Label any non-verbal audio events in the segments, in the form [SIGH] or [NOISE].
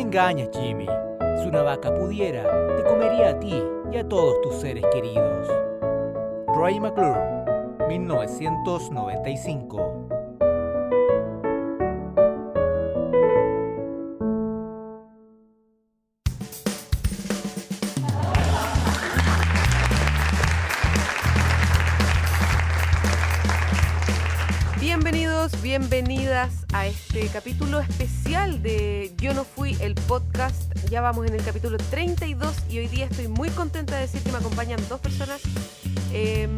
te engañes, Jimmy. Si una vaca pudiera, te comería a ti y a todos tus seres queridos. Roy McClure, 1995. Bienvenidas a este capítulo especial de Yo no fui el podcast. Ya vamos en el capítulo 32 y hoy día estoy muy contenta de decir que me acompañan dos personas. Em,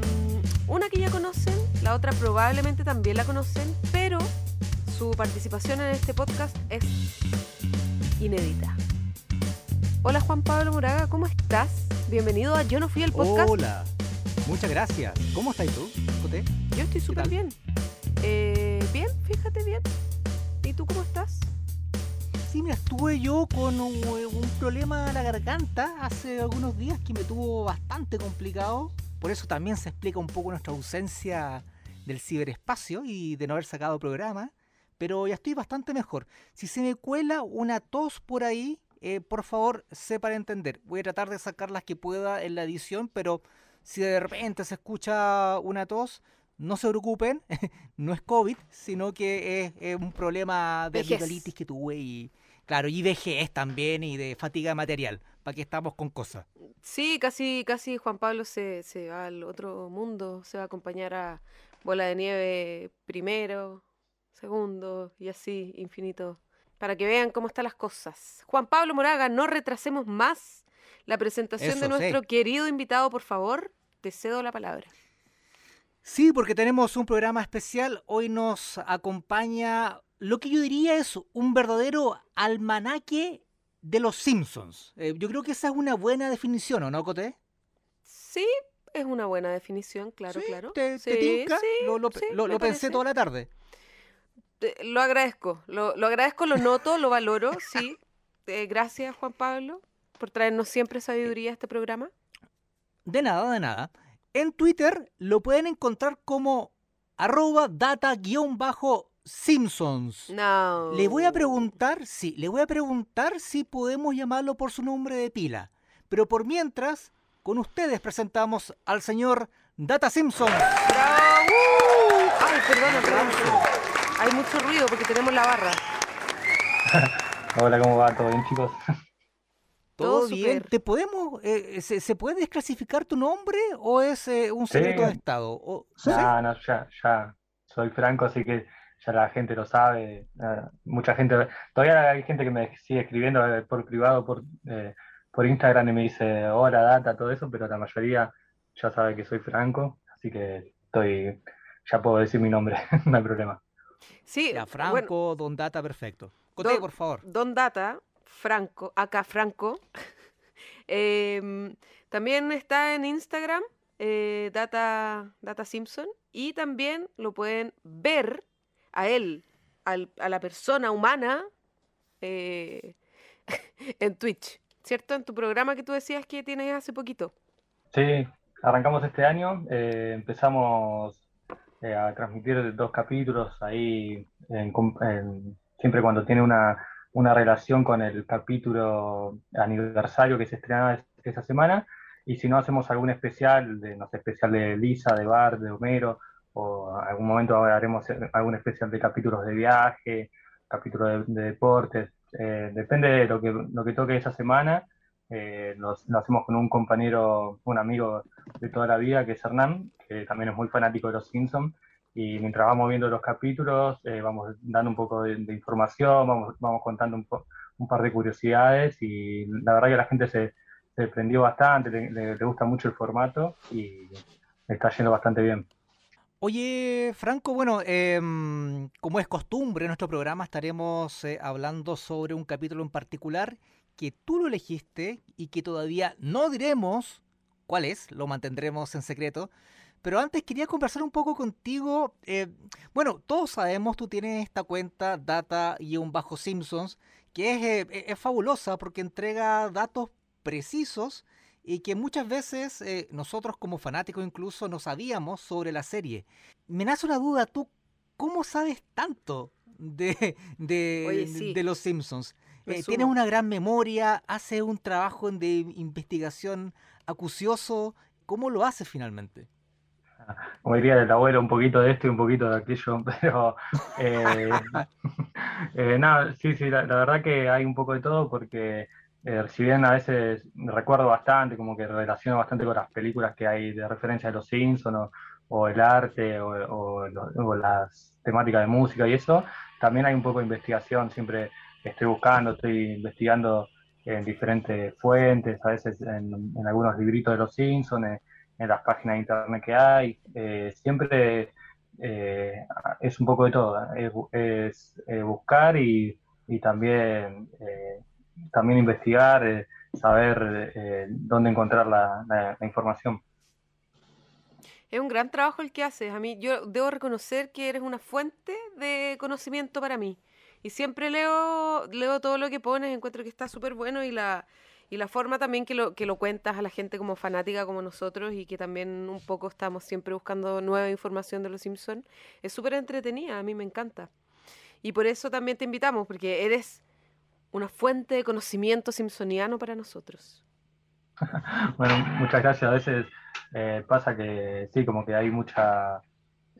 una que ya conocen, la otra probablemente también la conocen, pero su participación en este podcast es inédita. Hola Juan Pablo Moraga, ¿cómo estás? Bienvenido a Yo no fui el podcast. Hola, muchas gracias. ¿Cómo estás tú, Joté? Yo estoy súper bien. Eh, bien, fíjate bien. ¿Y tú cómo estás? Sí, me estuve yo con un, problema a la garganta hace algunos días que me tuvo bastante complicado. Por eso también se explica un poco nuestra ausencia del ciberespacio y de no haber sacado programa. Pero ya estoy bastante mejor. Si se me cuela una tos por ahí, eh, por favor, sepa entender. Voy a tratar de sacar las que pueda en la edición, pero si de repente se escucha una tos, no se preocupen, [LAUGHS] no es COVID, sino que es, es un problema de Vejez. que tuve y, claro, y vejez también y de fatiga material. ¿Para que estamos con cosas? Sí, casi, casi Juan Pablo se, se va al otro mundo, se va a acompañar a Bola de Nieve primero, segundo y así infinito, para que vean cómo están las cosas. Juan Pablo Moraga, no retrasemos más la presentación Eso, de sí. nuestro querido invitado, por favor, te cedo la palabra. Sí, porque tenemos un programa especial. Hoy nos acompaña lo que yo diría es un verdadero almanaque de los Simpsons. Eh, yo creo que esa es una buena definición, ¿o no, Coté? Sí, es una buena definición, claro, ¿Sí? claro. ¿Te, te Sí, tinca? sí, lo lo- pensé toda la tarde. Te- Lo agradezco, lo, lo agradezco, lo noto, lo valoro, sí. Eh, gracias, Juan Pablo, por traernos siempre sabiduría a este programa. De nada, de nada. En Twitter lo pueden encontrar como arroba data-simpsons. No. Le voy a preguntar, sí, le voy a preguntar si podemos llamarlo por su nombre de pila. Pero por mientras, con ustedes presentamos al señor Data Simpson. ¡Bravo! Ay, perdona, perdona. Hay mucho ruido porque tenemos la barra. [LAUGHS] Hola, ¿cómo va? ¿Todo bien, chicos? ¿Todo Todo bien? ¿Te podemos, eh, se, se puede desclasificar tu nombre o es eh, un Sí. secreto de Estado? O- ¿sí? No, no, ya, ya soy franco, así que ya la gente lo sabe. eh, mucha gente, todavía hay gente que me sigue escribiendo eh, por privado, por, eh, por Instagram y me dice hola, data, todo eso, pero la mayoría ya sabe que soy franco, así que estoy, ya puedo decir mi nombre, [LAUGHS] no hay problema. Sí, Ya, bueno, Franco, Don Data, perfecto. Coté, Don- por favor. Don Data, Franco, acá Franco. [LAUGHS] Em, también está en Instagram, eh, Data, Data Simpson, y también lo pueden ver a él, a la persona humana, eh, [LAUGHS] en Twitch, ¿cierto? En tu programa que tú decías que tienes hace poquito. Sí, arrancamos este año, eh, empezamos eh, a transmitir dos capítulos ahí, siempre cuando tiene una, una relación con el capítulo aniversario que se estrena es- esa semana, y si no hacemos algún especial, de, no sé, especial de Lisa, de Bart, de Homero, o algún momento haremos algún especial de capítulos de viaje, capítulos de, de deportes, eh, depende de lo que, lo que toque esa semana. Eh, lo, lo hacemos con un compañero, un amigo de toda la vida, que es Hernán, que también es muy fanático de los Simpsons. Y mientras vamos viendo los capítulos, eh, vamos dando un poco de, información, vamos, vamos contando un, po- un par de curiosidades. Y la verdad que la gente se, se prendió bastante, le, gusta mucho el formato y está yendo bastante bien. Oye, Franco, bueno, em, como es costumbre en nuestro programa, estaremos eh, hablando sobre un capítulo en particular que tú lo elegiste y que todavía no diremos cuál es, lo mantendremos en secreto. Pero antes quería conversar un poco contigo. eh, bueno, todos sabemos, tú tienes esta cuenta Data-Simpsons, que es, eh, es fabulosa porque entrega datos precisos y que muchas veces eh, nosotros como fanáticos incluso no sabíamos sobre la serie. Me nace una duda, ¿tú cómo sabes tanto de, de, Oye, sí. de los Simpsons? Eh, tienes una gran memoria, haces un trabajo de investigación acucioso. ¿Cómo lo haces finalmente? Como diría el abuelo, un poquito de esto y un poquito de aquello, [LAUGHS] pero eh, [LAUGHS] eh, nada, sí, sí, la, verdad que hay un poco de todo porque eh, si bien a veces recuerdo bastante, como que relaciono bastante con las películas que hay de referencia de los Simpsons o, el arte o, las temáticas de música y eso, también hay un poco de investigación, siempre estoy buscando, estoy investigando en diferentes fuentes, a veces en, algunos libritos de los Simpsons, en, las páginas de internet que hay, eh, siempre eh, es un poco de todo, es, buscar y, y también también investigar, eh, saber eh, dónde encontrar la, información. Es un gran trabajo el que haces. A mí, yo debo reconocer que eres una fuente de conocimiento para mí. Y siempre leo, leo todo lo que pones, encuentro que está súper bueno y la, y la forma también que lo, que lo cuentas a la gente como fanática como nosotros y que también un poco estamos siempre buscando nueva información de los Simpsons, es súper entretenida, a mí me encanta. Y por eso también te invitamos, porque eres una fuente de conocimiento simpsoniano para nosotros. [LAUGHS] bueno, muchas gracias. A veces eh, pasa que sí, como que hay mucha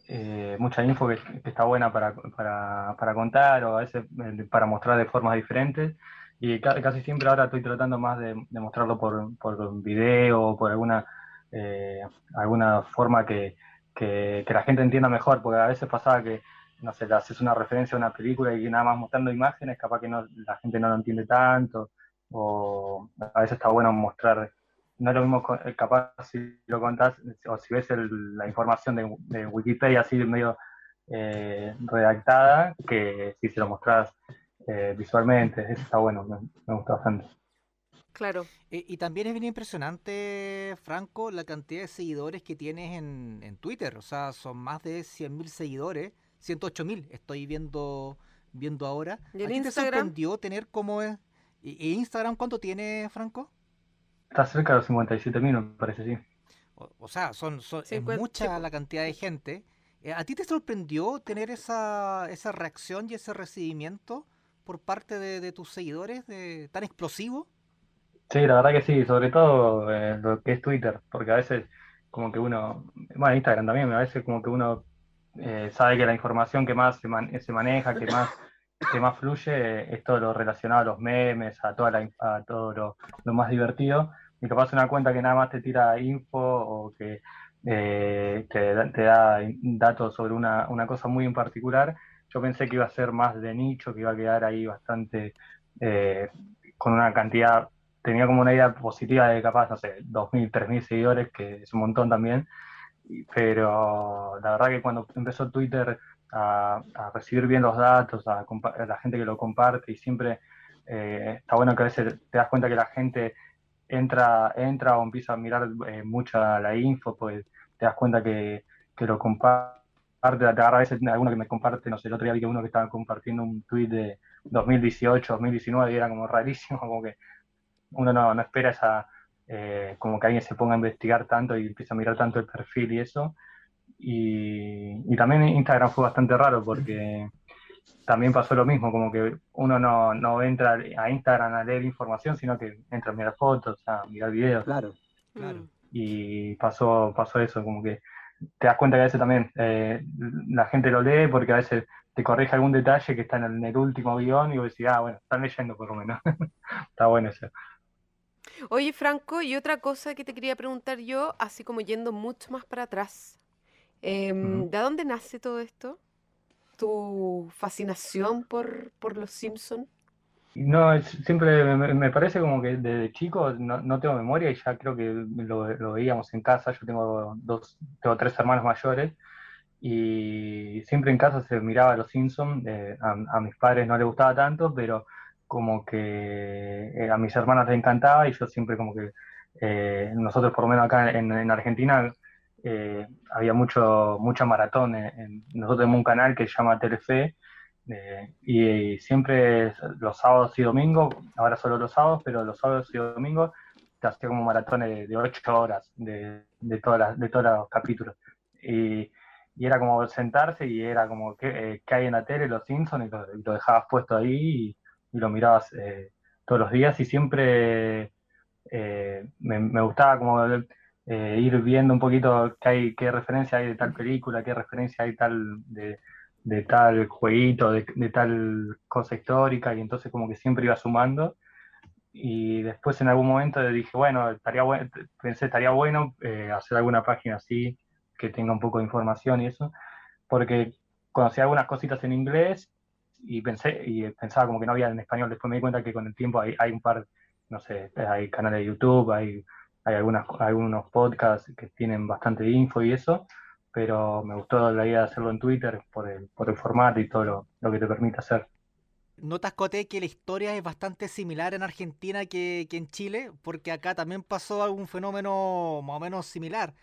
eh, mucha info que, está buena para, para, contar o a veces eh, para mostrar de formas diferentes. Y casi siempre ahora estoy tratando más de, mostrarlo por, por video o por alguna, alguna forma que, que, la gente entienda mejor, porque a veces pasaba que no sé, le haces una referencia a una película y nada más mostrando imágenes, capaz que no, la gente no lo entiende tanto, o a veces está bueno mostrar, no es lo mismo eh, capaz si lo contás, o si ves la información de, Wikipedia así medio eh, redactada, que si se lo mostrás eh, visualmente, eso está bueno, me, gusta bastante. Claro. Y, también es bien impresionante, Franco, la cantidad de seguidores que tienes en, en Twitter. O sea, son más de 100.000 seguidores 108 mil estoy viendo viendo ahora. ¿Y te sorprendió tener como... ¿Y, Instagram cuánto tiene, Franco? Está cerca de los 57 mil, me parece, sí. O, sea, son, es mucha la cantidad de gente. Eh, ¿A ti te sorprendió tener esa, esa reacción y ese recibimiento por parte de, tus seguidores de, tan explosivo? Sí, la verdad que sí, sobre todo eh, lo que es Twitter, porque a veces como que uno, bueno, Instagram también, a veces como que uno eh, sabe que la información que más se, maneja, que más, que más fluye, es todo lo relacionado a los memes, a, toda la, a todo lo, lo, más divertido. Y capaz una cuenta que nada más te tira info o que eh, te, te, da datos sobre una, una, cosa muy en particular. Yo pensé que iba a ser más de nicho, que iba a quedar ahí bastante eh, con una cantidad, tenía como una idea positiva de capaz, no sé, 2.000, 3.000 seguidores, que es un montón también. Pero la verdad que cuando empezó Twitter a, recibir bien los datos, a, la gente que lo comparte y siempre eh, está bueno que a veces te das cuenta que la gente entra, entra o empieza a mirar eh, mucha la info, pues te das cuenta que, que lo comparte, te agarra a veces alguno que me comparte, no sé, el otro día vi que uno que estaba compartiendo un tweet de 2018, 2019 y era como rarísimo, [LAUGHS] como que uno no, no espera esa eh, como que alguien se ponga a investigar tanto y empieza a mirar tanto el perfil y eso. Y, también Instagram fue bastante raro porque también pasó lo mismo, como que uno no, no, entra a Instagram a leer información, sino que entra a mirar fotos, a mirar videos. Claro, claro. Mm. Y pasó, pasó eso, como que te das cuenta que a veces también eh, la gente lo lee porque a veces te corrige algún detalle que está en el, último guion y vos decís, ah, bueno, están leyendo por lo menos. [LAUGHS] está bueno eso. Oye, Franco, y otra cosa que te quería preguntar yo, así como yendo mucho más para atrás. Em, ¿De dónde nace todo esto? ¿Tu fascinación por, por los Simpsons? No, siempre me, parece como que desde chico no, tengo memoria y ya creo que lo, veíamos en casa. Yo tengo dos, tengo tres hermanos mayores y siempre en casa se miraba Los Simpsons. Eh, a, a, mis padres no les gustaba tanto, pero como que eh, a mis hermanas les encantaba y yo siempre como que eh, nosotros por lo menos acá en, Argentina eh, había mucho mucha maratón. nosotros tenemos un canal que se llama Telefe y, siempre los sábados y domingos, ahora solo los sábados, pero los sábados y domingos te hacía como maratones de, ocho horas de, todas de todos los capítulos. Y, era como sentarse y era como que, hay en la tele, los Simpsons, y lo, dejabas puesto ahí y lo mirabas eh, todos los días y siempre eh, me, gustaba como eh, ir viendo un poquito qué, qué referencia hay de tal película, qué referencia hay tal de, tal jueguito, de, tal cosa histórica, y entonces como que siempre iba sumando. Y después en algún momento dije, bueno, estaría bueno, pensé, estaría bueno hacer alguna página así, que tenga un poco de información y eso, porque conocí algunas cositas en inglés y pensé y pensaba como que no había en español. Después me di cuenta que con el tiempo hay, hay un par, no sé, hay canales de YouTube, hay, hay algunas, algunos podcasts que tienen bastante info y eso, pero me gustó la idea de hacerlo en Twitter por el, por el formato y todo lo, lo que te permite hacer. Notas, Cote, que la historia es bastante similar en Argentina que, que en Chile, porque acá también pasó algún fenómeno más o menos similar.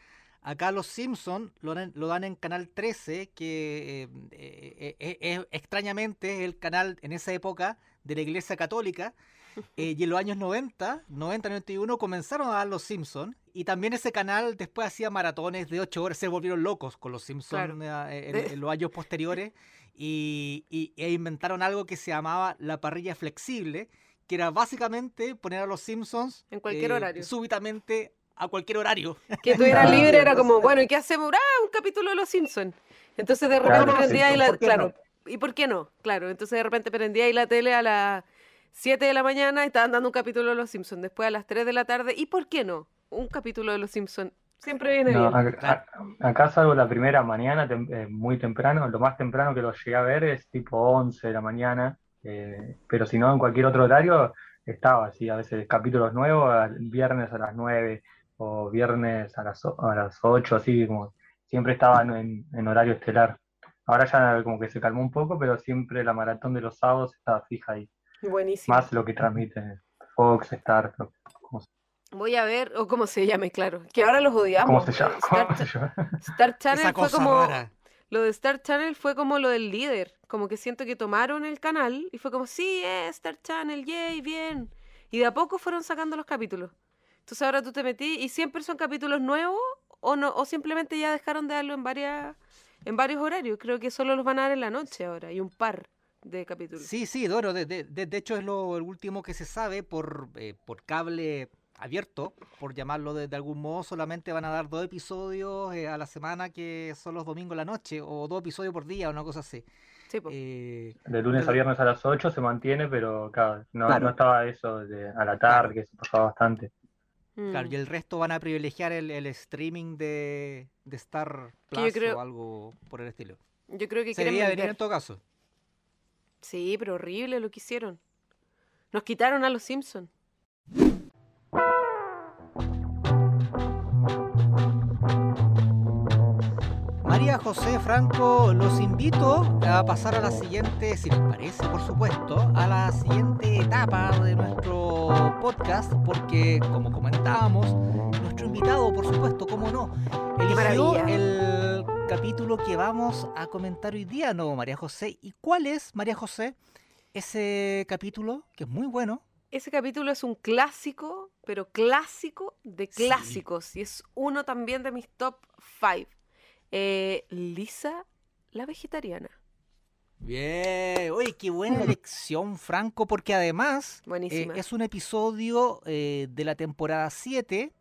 Acá los Simpsons lo, dan en Canal 13, que eh, eh, eh, extrañamente es el canal en esa época de la Iglesia Católica. [LAUGHS] y en los años 90, 90-91, comenzaron a dar los Simpsons. Y también ese canal después hacía maratones de 8 horas. Se volvieron locos con los Simpsons [LAUGHS] en, los años posteriores. Y, e inventaron algo que se llamaba la parrilla flexible, que era básicamente poner a los Simpsons en cualquier horario. Súbitamente a cualquier horario. Que tú eras libre, era como, bueno, ¿y qué hacemos? Ah, un capítulo de Los Simpsons. Entonces de repente prendía ahí la... Claro, ¿y por qué no? Claro, entonces de repente prendía ahí la tele a las 7 de la mañana y estaban dando un capítulo de Los Simpsons. Después a las 3 de la tarde, ¿y por qué no? Un capítulo de Los Simpsons. Siempre viene bien. Acá, salgo la primera mañana, eh, muy temprano. Lo más temprano que lo llegué a ver es tipo 11 de la mañana. Eh, pero si no, en cualquier otro horario estaba así. A veces capítulos nuevos, viernes a las 9 o viernes a las, a las 8, así como siempre estaban en, horario estelar. Ahora ya como que se calmó un poco, pero siempre la maratón de los sábados estaba fija ahí. Buenísimo. Más lo que transmite Fox, Star, Voy a ver, o cómo se llame, claro. Que ahora los odiamos. ¿Cómo se llama? Star, Channel fue como. Lo de Star Channel fue como lo del líder. Como que siento que tomaron el canal y fue como, sí, es Star Channel, yay, bien. Y de a poco fueron sacando los capítulos. Entonces ahora tú te metí y siempre son capítulos nuevos o no o simplemente ya dejaron de darlo en varias en varios horarios. Creo que solo los van a dar en la noche ahora y un par de capítulos. Sí, sí, Doro, de, de, de hecho es lo el último que se sabe por, eh, por cable abierto, por llamarlo de, algún modo, solamente van a dar dos episodios eh, a la semana que son los domingos en la noche, o dos episodios por día, o una cosa así. Eh, de lunes a viernes a las 8 se mantiene, pero claro, no, no estaba eso de, a la tarde, que se pasaba bastante. Claro, y mm. el resto van a privilegiar el, streaming de, Star Plus o algo por el estilo. Yo creo que Sería venir en todo caso. Sí, pero horrible lo que hicieron. Nos quitaron a los Simpsons. María José Franco, los invito a pasar a la siguiente, si les parece, por supuesto, a la siguiente etapa de nuestro podcast, porque como comentábamos, nuestro invitado, por supuesto, como no, eligió el capítulo que vamos a comentar hoy día, ¿no, María José? ¿Y cuál es, María José, ese capítulo que es muy bueno? Ese capítulo es un clásico, pero clásico de clásicos, y es uno también de mis top 5 eh, Lisa, la vegetariana. Bien, oye, qué buena elección, Franco, porque además eh, es un episodio eh, de la temporada 7,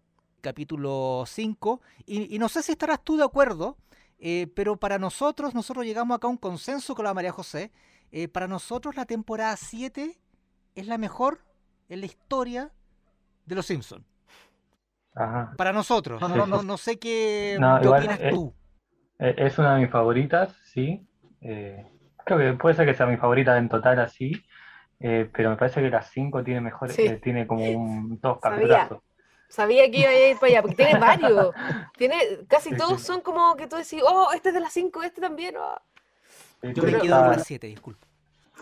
capítulo 5, y, no sé si estarás tú de acuerdo, pero para nosotros, nosotros llegamos acá a un consenso con la María José, para nosotros la temporada 7 es la mejor en la historia de Los Simpsons. Para nosotros, no, no, no, sé qué, [LAUGHS] qué opinas tú. Eh, es una de mis favoritas, sí. Eh, creo que puede ser que sea mi favorita en total así, eh, pero me parece que las 5 tiene mejor, tiene como un dos Sabía. Sabía que iba a ir para allá, porque tiene varios. [LAUGHS] tiene, casi todos son como que tú decís, oh, este es de las 5, este también. Oh". Yo me quedo con las 7, disculpa.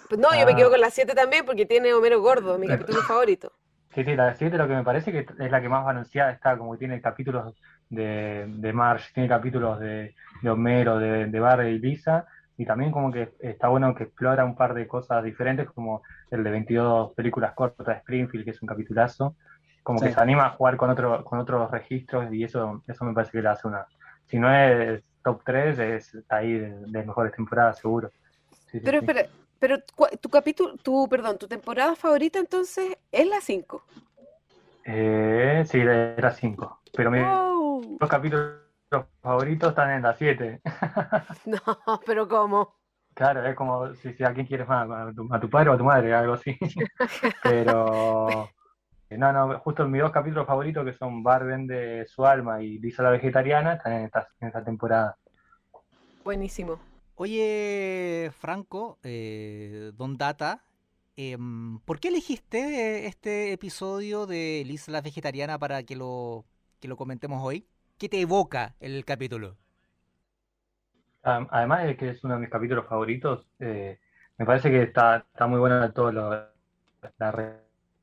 Pues no, yo me ah. quedo con las 7 también porque tiene Homero Gordo, mi capítulo favorito. Sí, sí, la 7 lo que me parece que es la que más balanceada está, como que tiene capítulos de, de Marge, tiene capítulos de, de Homero, de, de Barry y Lisa, y también como que está bueno que explora un par de cosas diferentes, como el de 22 películas cortas de Springfield, que es un capitulazo, como que se anima a jugar con, otro, con otros registros y eso, eso me parece que le hace una... Si no es top 3, es, está ahí de, mejores temporadas, seguro. Pero espera, Pero tu capítulo, tu, perdón, tu temporada favorita entonces es la 5. Eh, sí, era 5. Pero mis dos capítulos favoritos están en la 7. [LAUGHS] no, pero ¿cómo? Claro, es como si, si a quién quieres más, a tu, padre o a tu madre, algo así. [LAUGHS] pero no, no, justo mis dos capítulos favoritos que son Bar vende su alma y Lisa la vegetariana están en esta, en esta temporada. Buenísimo. Oye, Franco, eh, Don Data, em, ¿por qué elegiste este episodio de Lisa la Vegetariana para que lo, que lo comentemos hoy? ¿Qué te evoca el capítulo? Además de que es uno de mis capítulos favoritos, eh, me parece que está, está muy buena todo la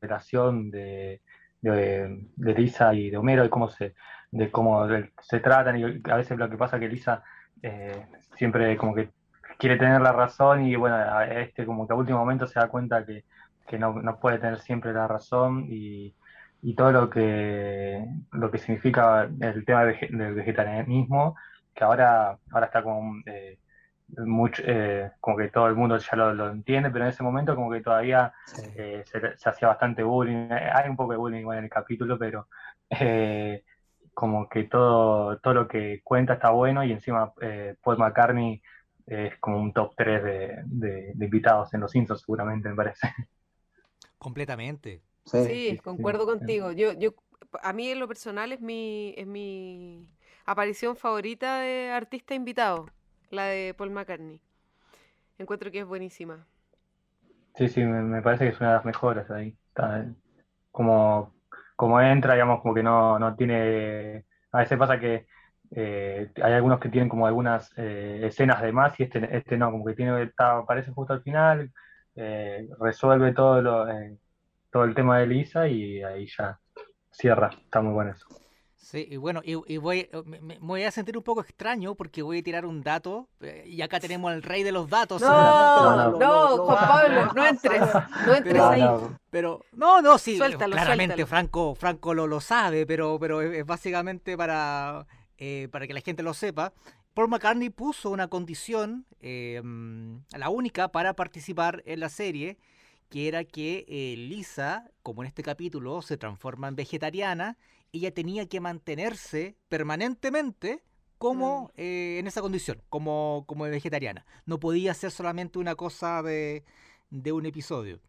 relación de, de, Lisa y de Homero y cómo se, de cómo se tratan. Y a veces lo que pasa es que Lisa eh, siempre como que quiere tener la razón y bueno, este como que a último momento se da cuenta que, no, puede tener siempre la razón y, todo lo que lo que significa el tema del vegetarianismo, que ahora, ahora está como eh, mucho, eh, como que todo el mundo ya lo, entiende, pero en ese momento como que todavía se, hacía bastante bullying, hay un poco de bullying en el capítulo, pero como que todo, todo lo que cuenta está bueno y encima eh, Paul McCartney es como un top 3 de, invitados en Los Simpsons seguramente, me parece. Completamente. Sí, concuerdo contigo. Yo, yo, a mí en lo personal es mi, es mi aparición favorita de artista invitado, la de Paul McCartney. Encuentro que es buenísima. Sí, sí, me, parece que es una de las mejores ahí. Como como entra, digamos, como que no, no tiene. A veces pasa que eh, hay algunos que tienen como algunas eh, escenas de más y este, este no, como que tiene, está, aparece justo al final, eh, resuelve todo, lo, todo el tema de Lisa y ahí ya cierra. Está muy bueno eso. Sí, y bueno, y, voy, eh, me, voy a sentir un poco extraño porque voy a tirar un dato eh, y acá tenemos al rey de los datos. No, no, Juan Pablo, no [LAUGHS] entres, no entres ahí. Pero, no, no, sí, claramente Franco, Franco lo, lo sabe, pero, pero es básicamente para, eh, para que la gente lo sepa. Paul McCartney puso una condición, la única para participar en la serie, que era que Lisa, como en este capítulo, se transforma en vegetariana ella tenía que mantenerse permanentemente como mm. eh, en esa condición, como, como vegetariana. No podía ser solamente una cosa de, un episodio.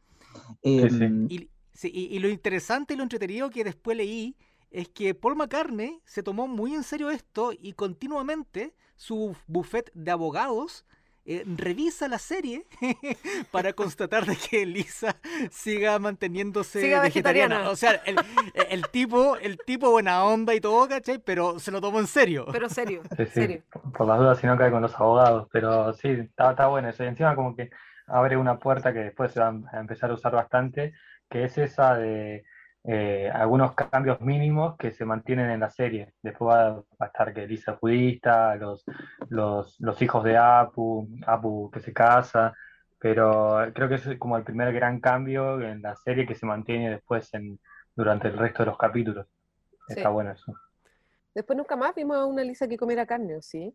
Em, y, lo interesante y lo entretenido que después leí es que Paul McCartney se tomó muy en serio esto y continuamente su buffet de abogados eh, revisa la serie [LAUGHS] para constatar de que Lisa siga manteniéndose vegetariana. O sea, el, tipo, el tipo buena onda y todo, ¿cachai? Pero se lo tomó en serio. Pero serio, serio. Por las dudas, si no cae con los abogados. Pero sí, está, está bueno eso. Y encima como que abre una puerta que después se va a empezar a usar bastante, que es esa de eh, algunos cambios mínimos que se mantienen en la serie. Después va, a estar que Lisa budista, los, los, hijos de Apu, Apu que se casa, pero creo que es como el primer gran cambio en la serie que se mantiene después en, durante el resto de los capítulos. Está bueno eso. Después nunca más vimos a una Lisa que comiera carne, ¿sí?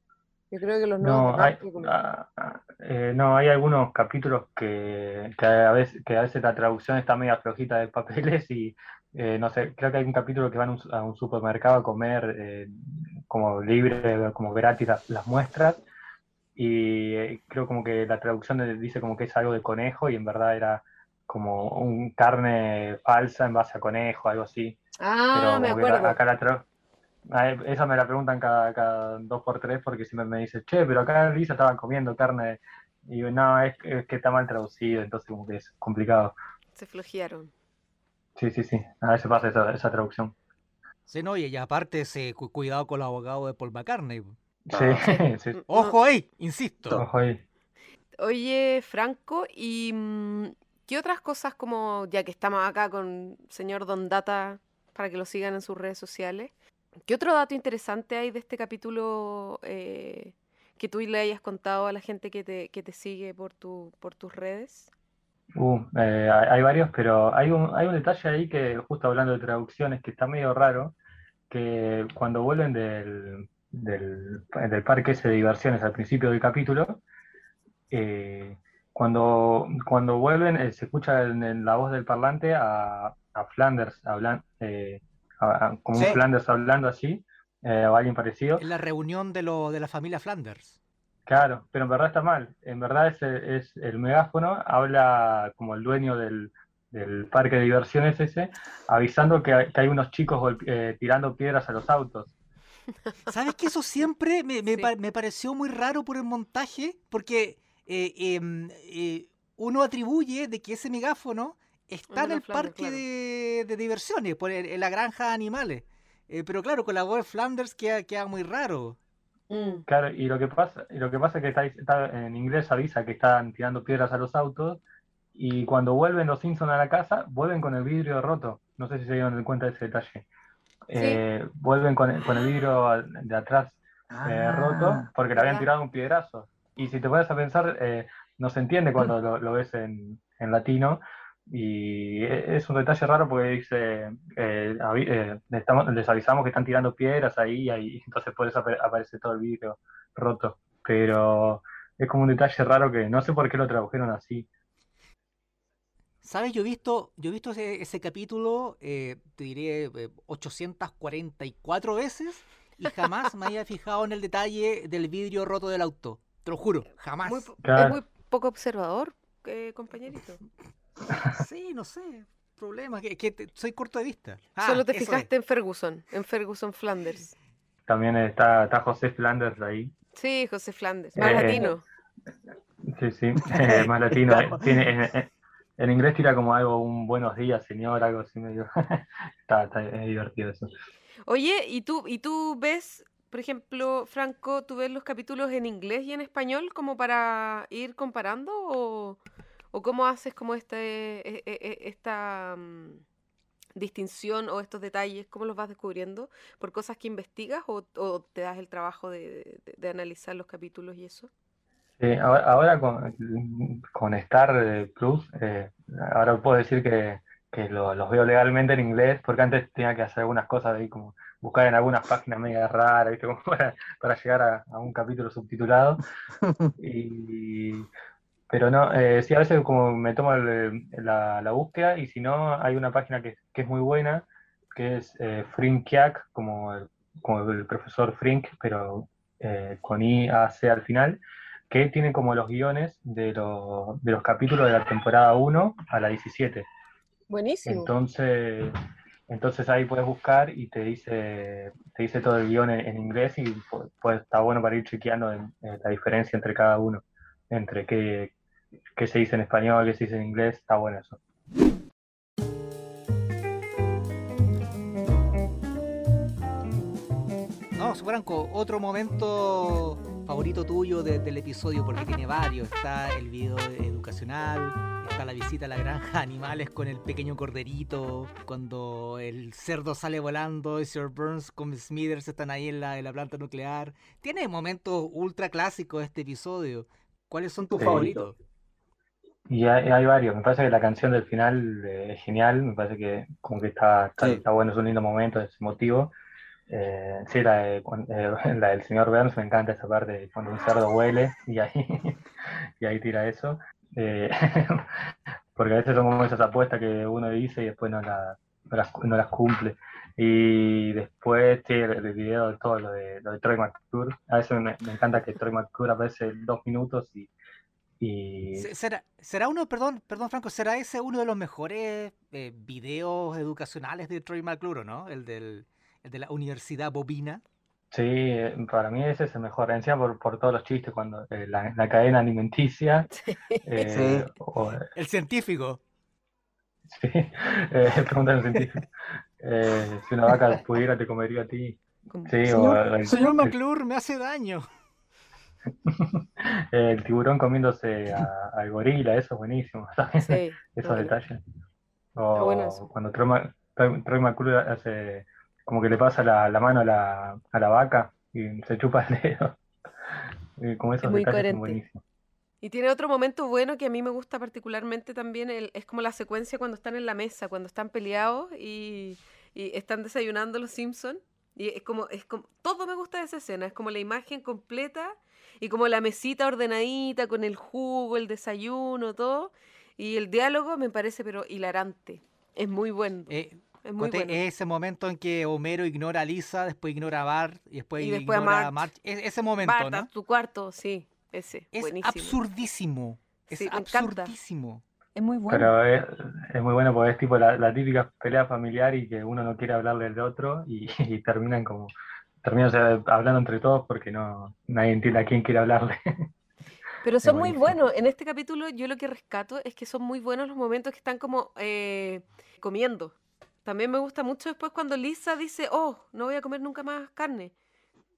Yo creo que los no, hay, ah, ah, eh, no, hay algunos capítulos que, que, a veces, que a veces la traducción está media flojita de papeles y eh, no sé, creo que hay un capítulo que van a un, supermercado a comer eh, como libre, como gratis las, muestras, y eh, creo como que la traducción dice como que es algo de conejo y en verdad era como un carne falsa en base a conejo, algo así. Ah, me acuerdo. acá la ah, esa me la preguntan cada, cada dos por tres porque siempre me dice, che, pero acá en Lisa estaban comiendo carne. Y no, es, es que está mal traducido, entonces como que es complicado. Se flojearon. Sí, sí, sí. A veces pasa esa, esa traducción. Sí, no, y aparte, se, cuidado con los abogados de Paul McCartney. [LAUGHS] Sí, sí. Ojo ahí, insisto. Ojo ahí. Oye, Franco, ¿y mm, qué otras cosas como, ya que estamos acá con señor Don Data, para que lo sigan en sus redes sociales, ¿qué otro dato interesante hay de este capítulo eh, que tú le hayas contado a la gente que te, que te sigue por, tu, por tus redes? Uh, eh, hay varios, pero hay un, hay un detalle ahí que, justo hablando de traducciones, que está medio raro, que cuando vuelven del, del, parque ese de diversiones al principio del capítulo, eh, cuando, cuando vuelven, eh, se escucha en, la voz del parlante a, a Flanders hablando, eh, como un Flanders hablando así, o alguien parecido. En la reunión de, lo, de la familia Flanders. Claro, pero en verdad está mal. En verdad es, es el megáfono, habla como el dueño del, del parque de diversiones ese, avisando que hay, que hay unos chicos tirando piedras a los autos. [LAUGHS] ¿Sabes que eso siempre me, me, pareció muy raro por el montaje? Porque eh, em, eh, uno atribuye de que ese megáfono está en el parque de, diversiones, por en la granja de animales. Eh, pero claro, con la voz de Flanders queda, queda muy raro. Mm. Claro, y lo que pasa, y lo que pasa es que está, en inglés avisa que están tirando piedras a los autos y cuando vuelven los Simpsons a la casa, vuelven con el vidrio roto. No sé si se dieron cuenta de ese detalle. Eh, vuelven con, el vidrio de atrás eh, ah. roto porque le habían tirado un piedrazo. Y si te pones a pensar, eh, no se entiende cuando lo, ves en, latino. Y e, es un detalle raro porque dice, les avisamos que están tirando piedras ahí, y [LAUGHS] entonces por eso aparece todo el vidrio roto. Pero es como un detalle raro que no sé por qué lo tradujeron así. ¿Sabes? Yo he visto, yo he visto ese, capítulo, eh, te diré, 844 eh, veces y jamás me había fijado en el detalle del vidrio roto del auto. Te lo juro, jamás. Es muy poco observador, eh, compañerito. Sí, no sé. Problema, que, que soy corto de vista. Ah, Solo te fijaste en Ferguson, en Ferguson Flanders. También está, está José Flanders ahí. Sí, José Flanders, más latino. Sí, sí, [LAUGHS] más latino. Tiene, en inglés tira como algo, un buenos días, señor, algo así medio. [LAUGHS] está, está divertido eso. Oye, ¿y tú, ¿y tú ves, por ejemplo, Franco, tú ves los capítulos en inglés y en español como para ir comparando? ¿O, o cómo haces como este, e, e, e, esta mm, distinción o estos detalles? ¿Cómo los vas descubriendo? ¿Por cosas que investigas o, o te das el trabajo de, de analizar los capítulos y eso? ahora, con, con, Star eh, Plus, eh, ahora puedo decir que, los veo legalmente en inglés, porque antes tenía que hacer algunas cosas ahí, como buscar en algunas páginas mega raras, [LAUGHS] Como para, llegar a, un capítulo subtitulado. [LAUGHS] pero no, eh, sí, a veces como me tomo la, búsqueda y si no, hay una página que, es muy buena, que es eh, Frinkiak, como el, como el profesor Frink, pero con IAC al final que tiene como los guiones de, de los capítulos de la temporada 1 a la 17. Buenísimo. Entonces, entonces ahí puedes buscar y te dice, te dice todo el guion en, inglés y pues, está bueno para ir chequeando la diferencia entre cada uno, entre qué, qué se dice en español, qué se dice en inglés, está bueno eso. No, Franco, otro momento favorito tuyo del episodio, porque tiene varios. Está el video educacional, está la visita a la granja de animales con el pequeño corderito, cuando el cerdo sale volando y Sir Burns con Smithers están ahí en la, en la planta nuclear. Tiene momentos ultra clásicos este episodio. ¿Cuáles son tus favoritos? Y hay, varios. Me parece que la canción del final eh, es genial. Me parece que como que está, está, bueno, es un lindo momento, es emotivo. Eh, sí, la, eh, [LAUGHS] la, del señor Burns me encanta esa parte, cuando un cerdo huele y ahí, [LAUGHS] y ahí tira eso. Eh, [LAUGHS] porque a veces son como esas apuestas que uno dice y después no, las, no las cumple. Y después, sí, el, video de todo lo de, lo de Troy McClure. A veces me, encanta que Troy McClure aparece dos minutos y, y... ¿Será, ¿Será uno, perdón, perdón Franco, será ese uno de los mejores eh, videos educacionales de Troy McClure, ¿no? El del de la Universidad Bobina. Sí, eh, para mí ese es el mejor, encima por, por todos los chistes, cuando eh, la, cadena alimenticia. [LAUGHS] Eh, el científico. Sí, [LAUGHS] pregunta al científico. si una vaca [LAUGHS] pudiera, te comería a ti. Sí, señor, señor McClure, me hace daño. [LAUGHS] el tiburón comiéndose al gorila, eso es buenísimo. [LAUGHS] Sí, Esos detalles. O cuando Troy, Troy McClure hace como que le pasa la, mano a la, a la, vaca y se chupa el dedo. Y [LAUGHS] como esos es muy coherente. Y tiene otro momento bueno que a mí me gusta particularmente también, es como la secuencia cuando están en la mesa, cuando están peleados y, están desayunando los Simpsons Y es como, es como, todo me gusta de esa escena, es como la imagen completa y como la mesita ordenadita con el jugo, el desayuno, todo. Y el diálogo me parece pero hilarante. Es muy bueno. Eh, es muy bueno. ese momento en que Homero ignora a Lisa, después ignora a Bart y después, ignora a March. E, ese momento, Bart, ¿no? tu cuarto, sí, ese. Es absurdísimo. Es absurdísimo. Es muy bueno. Pero es, muy bueno porque es tipo la, típica pelea familiar y que uno no quiere hablarle al otro y, [LAUGHS] terminan como terminan hablando entre todos porque no nadie entiende a quién quiere hablarle. [LAUGHS] Pero son muy buenos. En este capítulo yo lo que rescato es que son muy buenos los momentos que están como eh, comiendo. También me gusta mucho después cuando Lisa dice, oh, no voy a comer nunca más carne.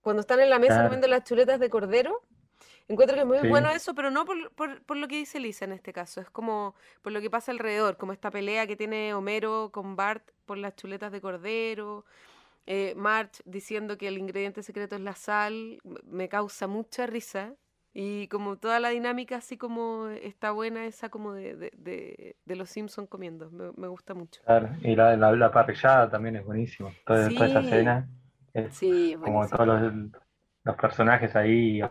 Cuando están en la mesa comiendo las chuletas de cordero, encuentro que es muy bueno eso, pero no por, por, por, lo que dice Lisa en este caso, es como por lo que pasa alrededor, como esta pelea que tiene Homero con Bart por las chuletas de cordero. Eh, March diciendo que el ingrediente secreto es la sal, me causa mucha risa. Y como toda la dinámica así como está buena esa como de, de, de, los Simpsons comiendo, me, me, gusta mucho. Claro, y la, la, parrillada también es buenísimo, toda, esa escena. sí, como todos los, los, personajes ahí,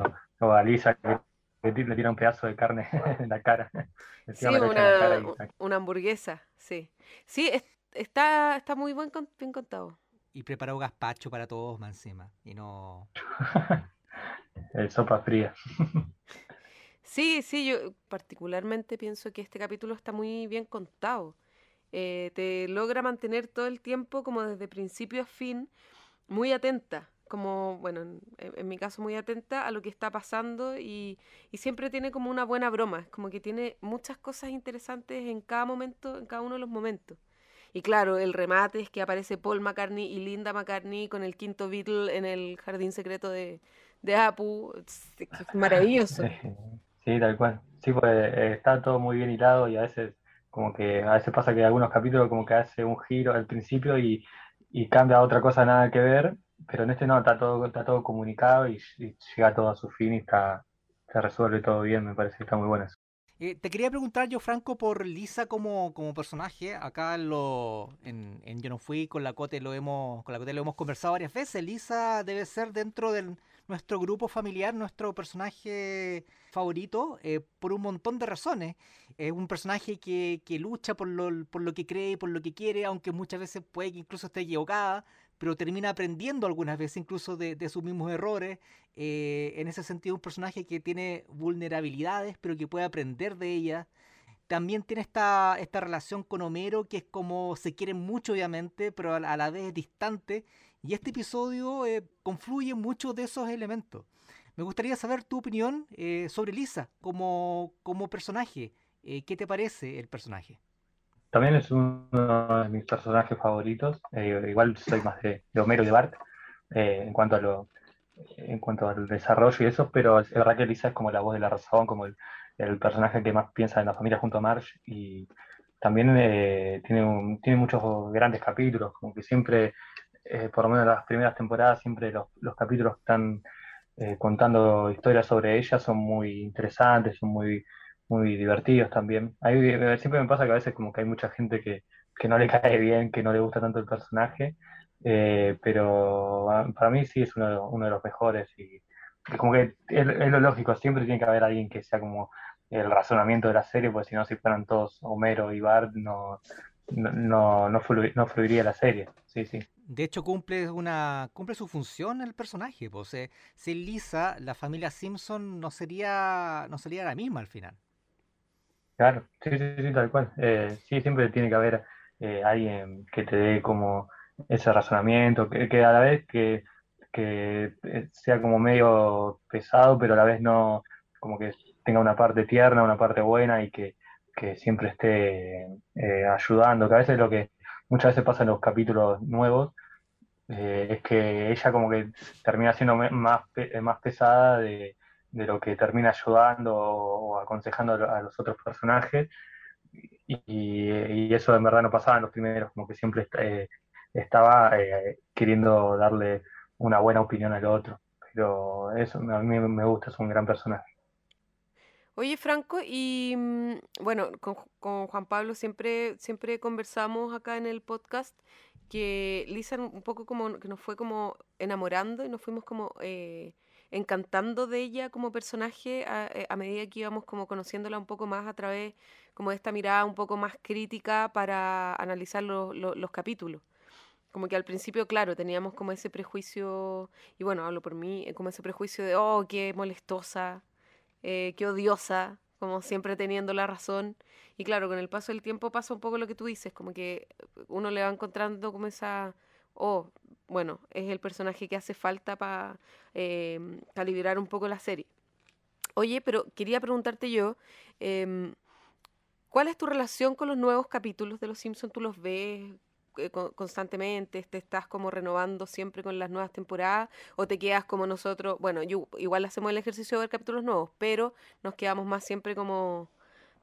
o, a Lisa que, le tira un pedazo de carne [LAUGHS] en la cara. [LAUGHS] Sí, una, una, hamburguesa, sí. Sí, está, está muy buen, bien contado. Y preparó gazpacho para todos, más encima. Y no... [LAUGHS] el sopa fría. Sí, sí, yo particularmente pienso que este capítulo está muy bien contado. Eh, te logra mantener todo el tiempo, como desde principio a fin, muy atenta, como, bueno, en, mi caso muy atenta a lo que está pasando y, y, siempre tiene como una buena broma, como que tiene muchas cosas interesantes en cada momento, en cada uno de los momentos. Y claro, el remate es que aparece Paul McCartney y Linda McCartney con el quinto Beatle en el jardín secreto de, de Apu, es, maravilloso. [LAUGHS] Sí, tal cual. Sí, pues eh, está todo muy bien hilado y a veces como que a veces pasa que algunos capítulos como que hace un giro al principio y, cambia a otra cosa nada que ver, pero en este no, está todo, está todo comunicado y, llega todo a su fin y está, se resuelve todo bien, me parece que está muy bueno eso. Eh, te quería preguntar yo, Franco, por Lisa como, como personaje. Acá lo, en, Yo no fui, con la Cote lo hemos, con la Cote lo hemos conversado varias veces. Lisa debe ser dentro del, nuestro grupo familiar, nuestro personaje favorito, eh, por un montón de razones. Es un personaje que, que lucha por lo, por lo que cree, por lo que quiere, aunque muchas veces puede que incluso esté equivocada, pero termina aprendiendo algunas veces incluso de, de sus mismos errores. Eh, en ese sentido, un personaje que tiene vulnerabilidades, pero que puede aprender de ellas. También tiene esta, esta relación con Homero, que es como se quieren mucho, obviamente, pero a la vez distante y este episodio eh, confluye muchos de esos elementos. Me gustaría saber tu opinión eh, sobre Lisa como, como personaje. Eh, ¿Qué te parece el personaje? También es uno de mis personajes favoritos. igual soy más de, Homero y de Bart en cuanto a lo en cuanto al desarrollo y eso, pero es verdad que Lisa es como la voz de la razón, como el, personaje que más piensa en la familia junto a Marge y también tiene, tiene muchos grandes capítulos, como que siempre eh, por lo menos las primeras temporadas, siempre los, los capítulos que están eh, contando historias sobre ella son muy interesantes, son muy, muy divertidos también. Eh, siempre me pasa que a veces como que hay mucha gente que, que no le [LAUGHS] cae bien, que no le gusta tanto el personaje, pero para mí sí es uno, uno de los mejores y, como que es, lo lógico, siempre tiene que haber alguien que sea como el razonamiento de la serie, porque si no, si fueran todos Homero y Bart, no, no, no, fluiría la serie. Sí, sí. De hecho, cumple una cumple su función el personaje. Pues, eh, sin Lisa, la familia Simpson no sería no sería la misma al final. Claro, sí, sí, sí tal cual. Eh, sí, siempre tiene que haber eh, alguien que te dé como ese razonamiento, que, a la vez que, que sea como medio pesado, pero a la vez no, como que tenga una parte tierna, una parte buena y que, que siempre esté ayudando, que a veces lo que muchas veces pasa en los capítulos nuevos, eh, es que ella como que termina siendo más, más pesada de, lo que termina ayudando o, aconsejando a los otros personajes. Y, eso en verdad no pasaba en los primeros, como que siempre eh, estaba eh, queriendo darle una buena opinión al otro. Pero eso a mí me gusta, es un gran personaje. Oye, Franco, y mm, bueno, con, con, Juan Pablo siempre, siempre conversamos acá en el podcast que Lisa un poco como que nos fue como enamorando y nos fuimos como eh, encantando de ella como personaje eh, a, medida que íbamos como conociéndola un poco más a través como de esta mirada un poco más crítica para analizar los capítulos. Como que al principio, claro, teníamos como ese prejuicio, y bueno, hablo por mí, como ese prejuicio de, oh, qué molestosa, qué odiosa, como siempre teniendo la razón. Y claro, con el paso del tiempo pasa un poco lo que tú dices, como que uno le va encontrando como esa, oh, bueno, es el personaje que hace falta para eh, calibrar un poco la serie. Oye, pero quería preguntarte yo, em, ¿cuál es tu relación con los nuevos capítulos de Los Simpsons? ¿Tú los ves? Eh, constantemente, te estás como renovando siempre con las nuevas temporadas o te quedas como nosotros, bueno, yo, igual hacemos el ejercicio de ver capítulos nuevos, pero nos quedamos más siempre como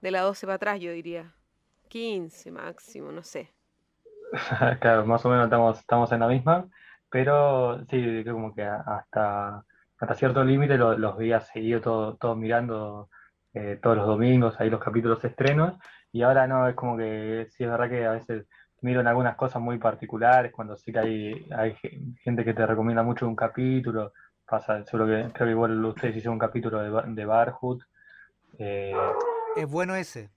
de la 12 para atrás, yo diría. 15 máximo, no sé. [LAUGHS] claro, más o menos estamos, estamos en la misma, pero sí, como que hasta, hasta cierto límite los días seguido todo, todo mirando eh, todos los domingos, ahí los capítulos estrenos, y ahora no, es como que sí es verdad que a veces miro en algunas cosas muy particulares, cuando sí que hay, hay gente que te recomienda mucho un capítulo, pasa, solo que creo que igual ustedes hicieron un capítulo de, de Barhood. Eh, es bueno ese.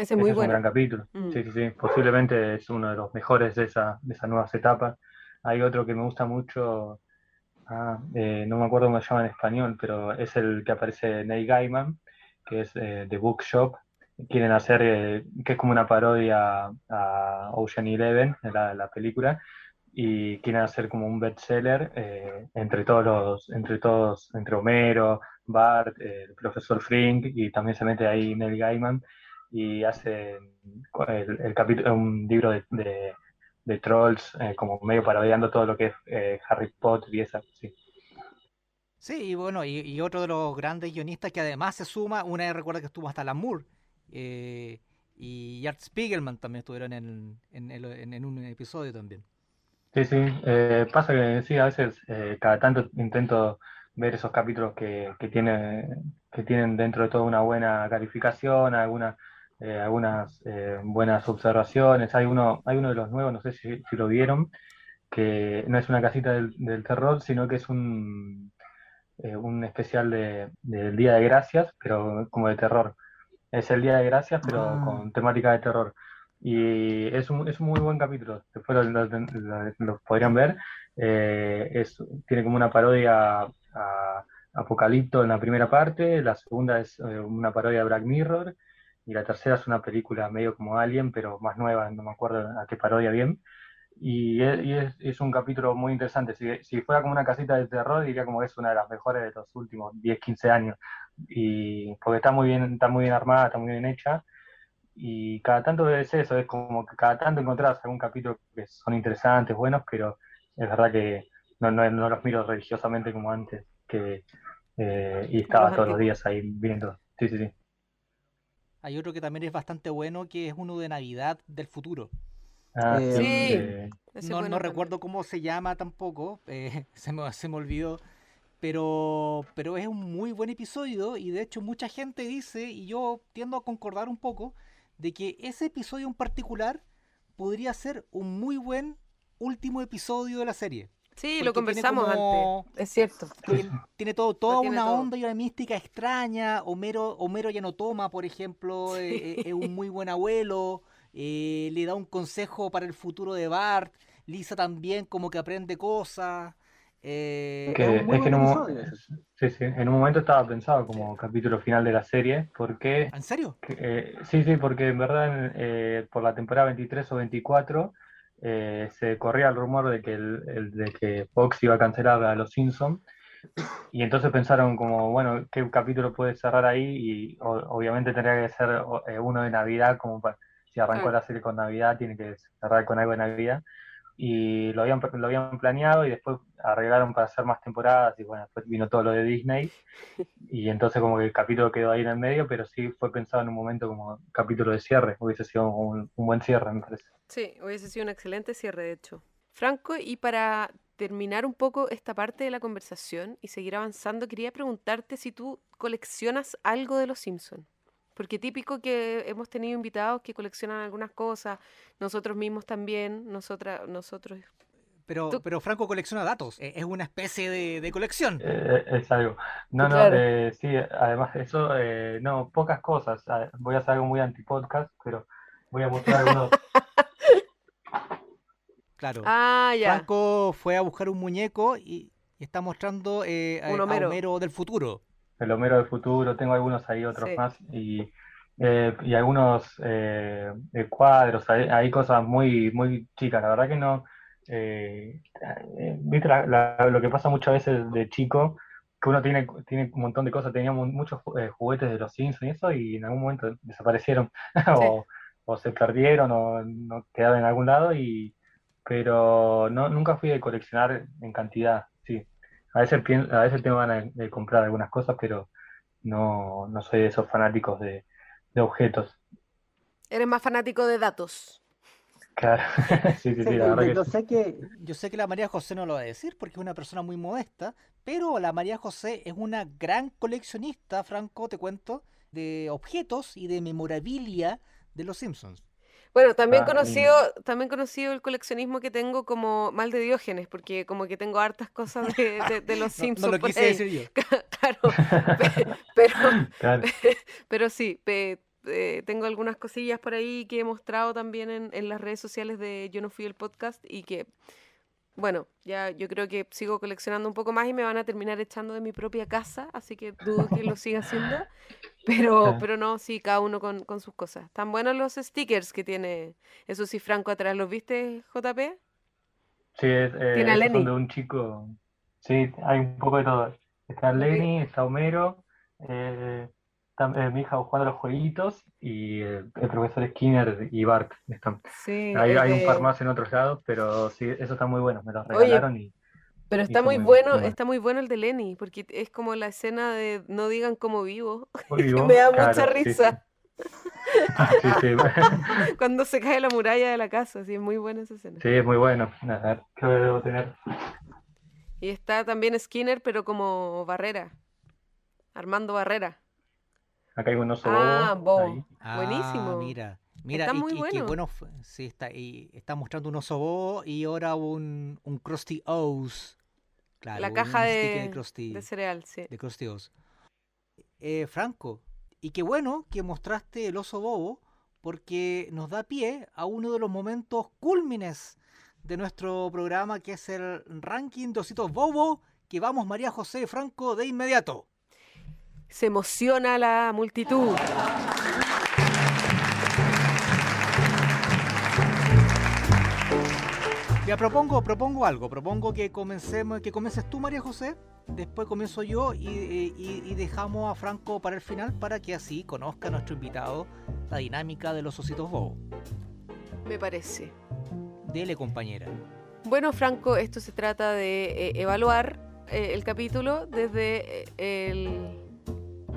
Ese es muy bueno. un gran capítulo. Mm. Sí, sí, sí. Posiblemente es uno de los mejores de, esa, de esas nuevas etapas. Hay otro que me gusta mucho, ah, eh, no me acuerdo cómo se llama en español, pero es el que aparece Neil Gaiman, que es eh, The Bookshop, quieren hacer, eh, que es como una parodia a Ocean Eleven, la, la película, y quieren hacer como un bestseller eh, entre todos los, entre todos, entre Homero, Bart, eh, el profesor Frink, y también se mete ahí Neil Gaiman, y hace el, el capítulo, un libro de, de, trolls, como medio parodiando todo lo que es Harry Potter y esa, sí. Sí, y bueno, y, otro de los grandes guionistas que además se suma, una vez recuerda que estuvo hasta la Moore, eh, y Art Spiegelman también estuvieron en, en, un episodio también. Sí, sí, eh, pasa que sí, a veces eh, cada tanto intento ver esos capítulos que, que, tiene, que tienen dentro de todo una buena calificación, alguna, algunas buenas observaciones. Hay uno, hay uno de los nuevos, no sé si, lo vieron, que no es una casita del, del terror, sino que es un, un especial de, del Día de Gracias, pero como de terror es el Día de Gracias, pero ah. con temática de terror. Y es un, es un muy buen capítulo, después lo, podrían ver. Eh, es, tiene como una parodia a Apocalipto en la primera parte, la segunda es eh, una parodia de Black Mirror, y la tercera es una película medio como Alien, pero más nueva, no me acuerdo a qué parodia bien. Y, es, es, un capítulo muy interesante. Si, si, fuera como una casita de terror, diría como que es una de las mejores de los últimos 10, 15 años y porque está muy bien, está muy bien armada, está muy bien hecha, y cada tanto es eso, es como que cada tanto encontrás algún capítulo que son interesantes, buenos, pero es verdad que no, no, no los miro religiosamente como antes, que eh, y estaba todos los días ahí viendo. Sí, sí, sí. Hay otro que también es bastante bueno, que es uno de Navidad del futuro. Ah, sí. no, no recuerdo cómo se llama tampoco, eh, [LAUGHS] se, me, se me olvidó pero, pero es un muy buen episodio y de hecho mucha gente dice, y yo tiendo a concordar un poco, de que ese episodio en particular podría ser un muy buen último episodio de la serie. Sí, lo conversamos antes, es cierto. Tiene, todo, toda una onda y una mística extraña. Homero, Homero ya no toma, por ejemplo, eh, eh, es, un muy buen abuelo, eh, le da un consejo para el futuro de Bart. Lisa también como que aprende cosas. Eh, es que, en, un, momento estaba pensado como capítulo final de la serie, porque... ¿En serio? Eh, sí, sí, porque en verdad eh, por la temporada 23 o 24 se corría el rumor de que, el, de que Fox iba a cancelar a Los Simpsons, y entonces pensaron como, bueno, ¿qué capítulo puede cerrar ahí? Y obviamente tendría que ser uno de Navidad, como si arrancó la serie con Navidad, tiene que cerrar con algo de Navidad y lo habían, lo habían planeado y después arreglaron para hacer más temporadas y bueno, después vino todo lo de Disney [LAUGHS] y entonces como que el capítulo quedó ahí en el medio, pero sí fue pensado en un momento como capítulo de cierre, hubiese sido un, un buen cierre me parece. Sí, hubiese sido un excelente cierre de hecho. Franco, y para terminar un poco esta parte de la conversación y seguir avanzando, quería preguntarte si tú coleccionas algo de Los Simpsons. Porque típico que hemos tenido invitados que coleccionan algunas cosas, nosotros mismos también, nosotras, nosotros pero, pero Franco colecciona datos, e, es una especie de, colección. Eh, es algo. No, no, eh, sí, además de eso, eh, no, pocas cosas. Voy a hacer algo muy anti-podcast, pero voy a mostrar algunos. [LAUGHS] claro. Ah, ya. Franco fue a buscar un muñeco y, está mostrando eh, a, Homero. del futuro. El Homero del futuro, tengo algunos ahí, otros más. Y, y algunos cuadros, hay, hay, cosas muy, muy chicas. La verdad que no eh, eh, ¿Viste lo que pasa muchas veces de chico? Que uno tiene, tiene un montón de cosas, teníamos muchos eh, juguetes de los Simpsons y eso, y en algún momento desaparecieron, [LAUGHS] o, se perdieron, o no quedaron en algún lado, y, pero no, nunca fui de coleccionar en cantidad, sí. A veces, a veces tengo ganas de, comprar algunas cosas, pero no, no soy de esos fanáticos de, de objetos. Eres más fanático de datos. Claro, [LAUGHS] sí, sí, sí, la verdad yo, sé que, yo sé que la María José no lo va a decir porque es una persona muy modesta, pero la María José es una gran coleccionista, Franco, te cuento, de objetos y de memorabilia de los Simpsons. Bueno, también ah, conocido, también conocido el coleccionismo que tengo como mal de Diógenes, porque como que tengo hartas cosas de, de, los [LAUGHS] Simpsons. no, lo quise decir yo. [LAUGHS] claro, pero, [LAUGHS] pero, pero sí, eh, tengo algunas cosillas por ahí que he mostrado también en, en, las redes sociales de Yo no fui el podcast y que, bueno, ya yo creo que sigo coleccionando un poco más y me van a terminar echando de mi propia casa, así que dudo que lo siga haciendo. [LAUGHS] Pero, pero no, sí, cada uno con, con sus cosas. Están buenos los stickers que tiene, eso sí, Franco atrás. ¿Los viste, JP? Sí, es, eh, de un chico. Sí, hay un poco de todo. Está Lenny, está Homero. Eh, eh, mi hija jugando a los jueguitos y eh, el profesor Skinner y Bart están. Sí, hay, un par más en otros lados, pero sí, eso está muy bueno, me los regalaron y. Pero está muy, bueno, está muy bueno el de Lenny, porque es como la escena de no digan cómo vivo, [LAUGHS] me da mucha risa. [LAUGHS] Cuando se cae la muralla de la casa, sí, es muy buena esa escena. Sí, es muy bueno. A ver, ¿qué debo tener? Y está también Skinner, pero como Barrera, Armando Barrera. Acá hay un oso ah, bobo. Buenísimo. Ah, mira. Mira, está y, muy bueno. bueno sí, está, y está mostrando un oso bobo y ahora un, un Krusty O's. Claro, la caja de, de, cereal, sí. De Krusty O's. Eh, Franco, y qué bueno que mostraste el oso bobo porque nos da pie a uno de los momentos cúlmines de nuestro programa que es el ranking de ositos bobo que vamos María José Franco de inmediato se emociona la multitud. Ya propongo, propongo algo, propongo que comencemos, que comiences tú María José, después comienzo yo y, dejamos a Franco para el final para que así conozca nuestro invitado la dinámica de los ositos bobos. Me parece. Dele compañera. Bueno Franco, esto se trata de eh, evaluar eh, el capítulo desde eh, el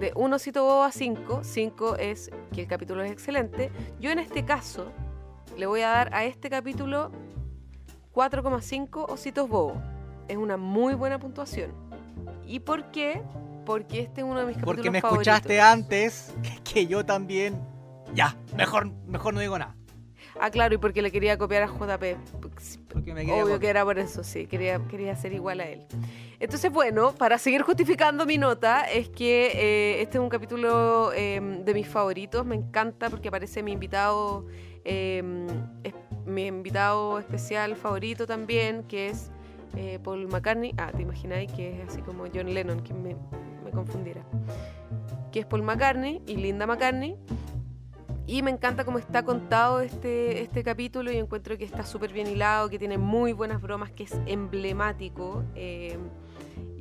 de un osito bobo a 5, 5 es que el capítulo es excelente, yo en este caso le voy a dar a este capítulo 4,5 ositos bobo. Es una muy buena puntuación. ¿Y por qué? Porque este es uno de mis capítulos Porque me escuchaste antes que yo también. Ya, mejor, mejor no digo nada. Ah, claro, y porque le quería copiar a JP. Porque me Obvio que era por eso, sí, quería, quería ser igual a él. Entonces, bueno, para seguir justificando mi nota, es que eh, este es un capítulo em, de mis favoritos. Me encanta porque aparece mi invitado, em, mi invitado especial favorito también, que es eh, Paul McCartney. Ah, te imagináis que es así como John Lennon, que me, me confundiera. Que es Paul McCartney y Linda McCartney. Y me encanta cómo está contado este, este capítulo y encuentro que está súper bien hilado, que tiene muy buenas bromas, que es emblemático. Eh,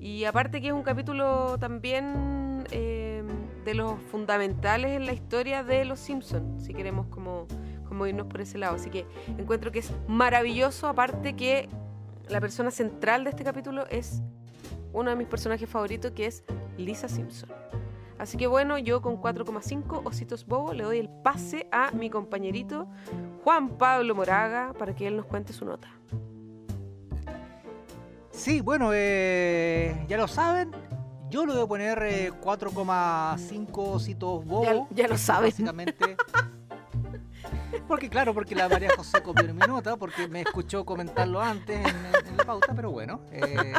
y aparte que es un capítulo también eh, de los fundamentales en la historia de Los Simpsons, si queremos como, como irnos por ese lado. Así que encuentro que es maravilloso, aparte que la persona central de este capítulo es uno de mis personajes favoritos, que es Lisa Simpson. Así que bueno, yo con 4,5 ositos bobo le doy el pase a mi compañerito Juan Pablo Moraga para que él nos cuente su nota. Sí, bueno, eh, ya lo saben, Yo le voy a poner 4,5 citos bobos. Ya, ya lo sabes. Básicamente. [LAUGHS] Porque claro, porque la María José copió mi nota, porque me escuchó comentarlo antes en, en la pauta, pero bueno. Eh,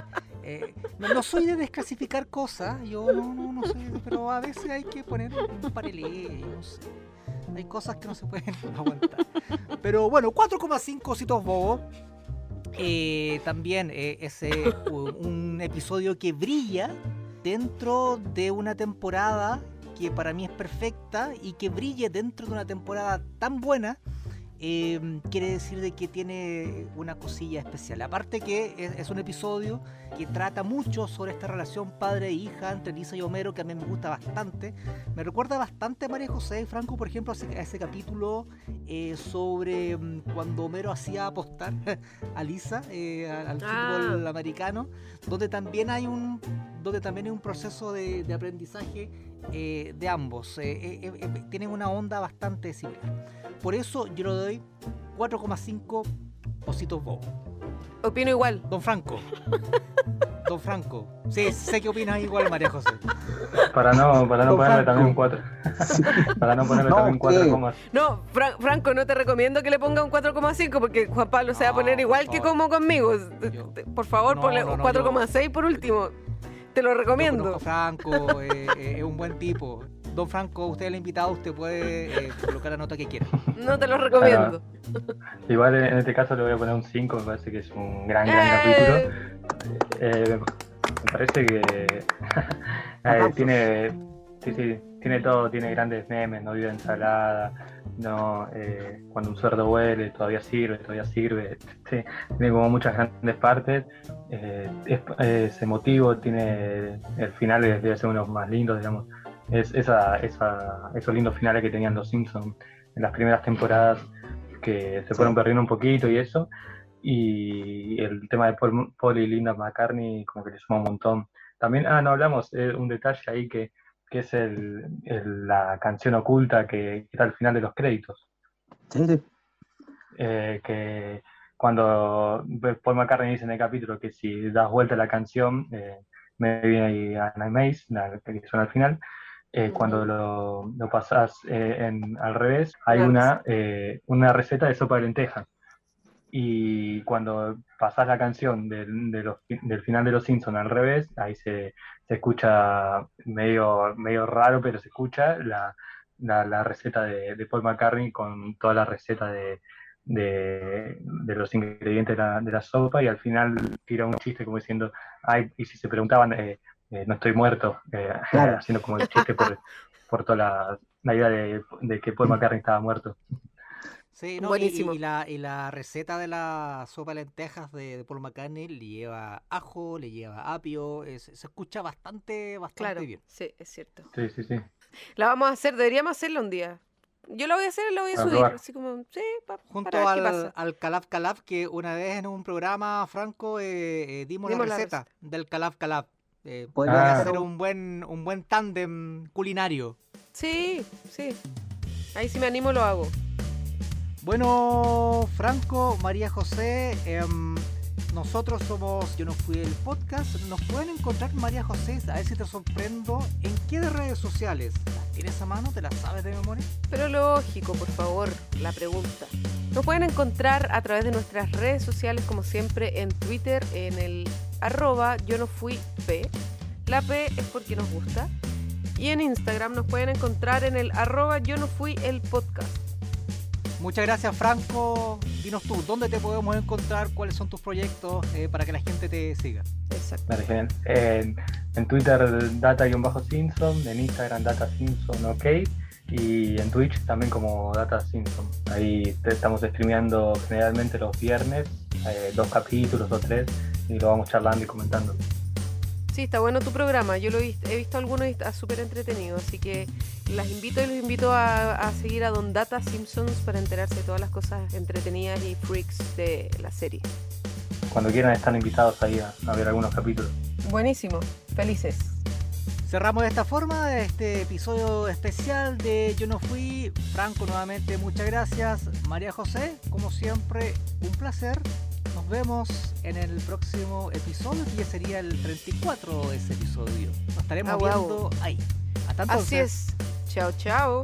eh, no, soy de desclasificar cosas, yo no, no, no soy, de- pero a veces hay que poner un paralelo, no sé. Hay cosas que no se pueden [LAUGHS] aguantar. Pero bueno, 4,5 citos bobos. Eh, también eh, es un episodio que brilla dentro de una temporada que para mí es perfecta y que brille dentro de una temporada tan buena eh, quiere decir de que tiene una cosilla especial. Aparte que es, es un episodio que trata mucho sobre esta relación padre e hija entre Lisa y Homero que a mí me gusta bastante. Me recuerda bastante a María José y Franco, por ejemplo, a ese, a ese capítulo eh, sobre mm, cuando Homero hacía apostar [LAUGHS] a Lisa eh, al, al Ah. fútbol americano, donde también hay un donde también hay un proceso de, de aprendizaje eh, de ambos. Eh, eh, eh, eh, tienen una onda bastante similar. Por eso yo le doy 4,5 ositos bobos. Opino igual. Don Franco. [LAUGHS] Don Franco. Sí, sé que opinas igual, María José. Para no, para no ponerle Franco. también un 4. [LAUGHS] para no ponerle No, también 4 ¿qué? comas. No, Fran- Franco, no te recomiendo que le ponga un 4,5 porque Juan Pablo se va a poner igual que como conmigo. Yo- Por favor, No, ponle no, un no, 4,6 por último. Te lo recomiendo. a Franco, eh, eh, es un buen tipo. Don Franco, usted es el invitado, usted puede eh, colocar la nota que quiera. No te lo recomiendo. Igual en este caso le voy a poner un 5, me parece que es un gran, gran ¡Eh! capítulo. Eh, me parece que [LAUGHS] eh, tiene, sí, sí, tiene todo, tiene grandes memes, no vive ensalada, no, eh, cuando un cerdo huele todavía sirve, todavía sirve, sí, tiene como muchas grandes partes, eh, es, es emotivo, tiene el final debe ser uno de los más lindos, digamos, es esa, esa, esos lindos finales que tenían los Simpsons en las primeras temporadas que se fueron perdiendo un poquito y eso. Y el tema de Paul, Paul y Linda McCartney como que le suma un montón. También, ah, no hablamos, eh, un detalle ahí que, que es el, el- la canción oculta que, está al final de los créditos. Sí, sí. Eh, que cuando Paul McCartney dice en el capítulo que si das vuelta a la canción, eh, Maybe Anna Maze, la que suena al final, eh, Ujú. cuando lo, lo pasas eh, en, al revés, hay una, eh, una receta de sopa de lentejas. Y cuando pasas la canción del, de los- del final de Los Simpsons al revés, ahí se, se escucha medio, medio raro, pero se escucha la, la, la receta de, de Paul McCartney con toda la receta de, de, de los ingredientes de la, de la sopa y al final tira un chiste como diciendo, ay, y si se preguntaban, eh, eh, no estoy muerto, eh, Claro. [LAUGHS] haciendo como el chiste por, por toda la, idea de, de que Paul [LAUGHS] McCartney estaba muerto. Sí, no, y- Buenísimo. Y, la, y la receta de la sopa de lentejas de, de Paul McCartney le lleva ajo, le lleva apio, es- se escucha bastante, bastante Claro, bien. sí, es cierto. Sí, sí, sí. La vamos a hacer, deberíamos hacerla un día. Yo la voy a hacer, la voy a Para subir, probar. así como, sí, pa- Junto para qué al, pasa. al Calaf Calaf, que una vez en un programa, Franco, eh, eh, dimos, Dimos la la receta del Calaf Calaf. Eh, Podría Ah. hacer ser un buen, un buen tándem culinario. Sí, sí. Ahí si me animo lo hago. Bueno, Franco, María José, em, nosotros somos Yo no fui el podcast. Nos pueden encontrar, María José, a ver si te sorprendo. ¿En qué de redes sociales? ¿Las tienes a mano? ¿Te las sabes de memoria? Pero lógico, por favor, la pregunta. Nos pueden encontrar a través de nuestras redes sociales, como siempre, en Twitter, en el arroba yo no fui P. La P es porque nos gusta. Y en Instagram nos pueden encontrar en el arroba yo no fui el podcast. Muchas gracias, Franco. Dinos tú, ¿dónde te podemos encontrar? ¿Cuáles son tus proyectos eh, para que la gente te siga? Exacto. Vale. En, en Twitter data-simpson, en Instagram data simpson ok y en Twitch también como data simpson. Ahí te- estamos streameando generalmente los viernes, eh, dos capítulos o tres y lo vamos charlando y comentando. Sí, está bueno tu programa. Yo lo he visto, he visto algunos y está súper entretenido. Así que las invito y los invito a, a seguir a Don Data Simpsons para enterarse de todas las cosas entretenidas y freaks de la serie. Cuando quieran están invitados ahí a, a ver algunos capítulos. Buenísimo. Felices. Cerramos de esta forma este episodio especial de Yo no fui. Franco, nuevamente muchas gracias. María José, como siempre, un placer nos vemos en el próximo episodio, que sería el 34 de ese episodio. Nos estaremos ah, viendo ahí. Hasta entonces. Así es. Chao, chao.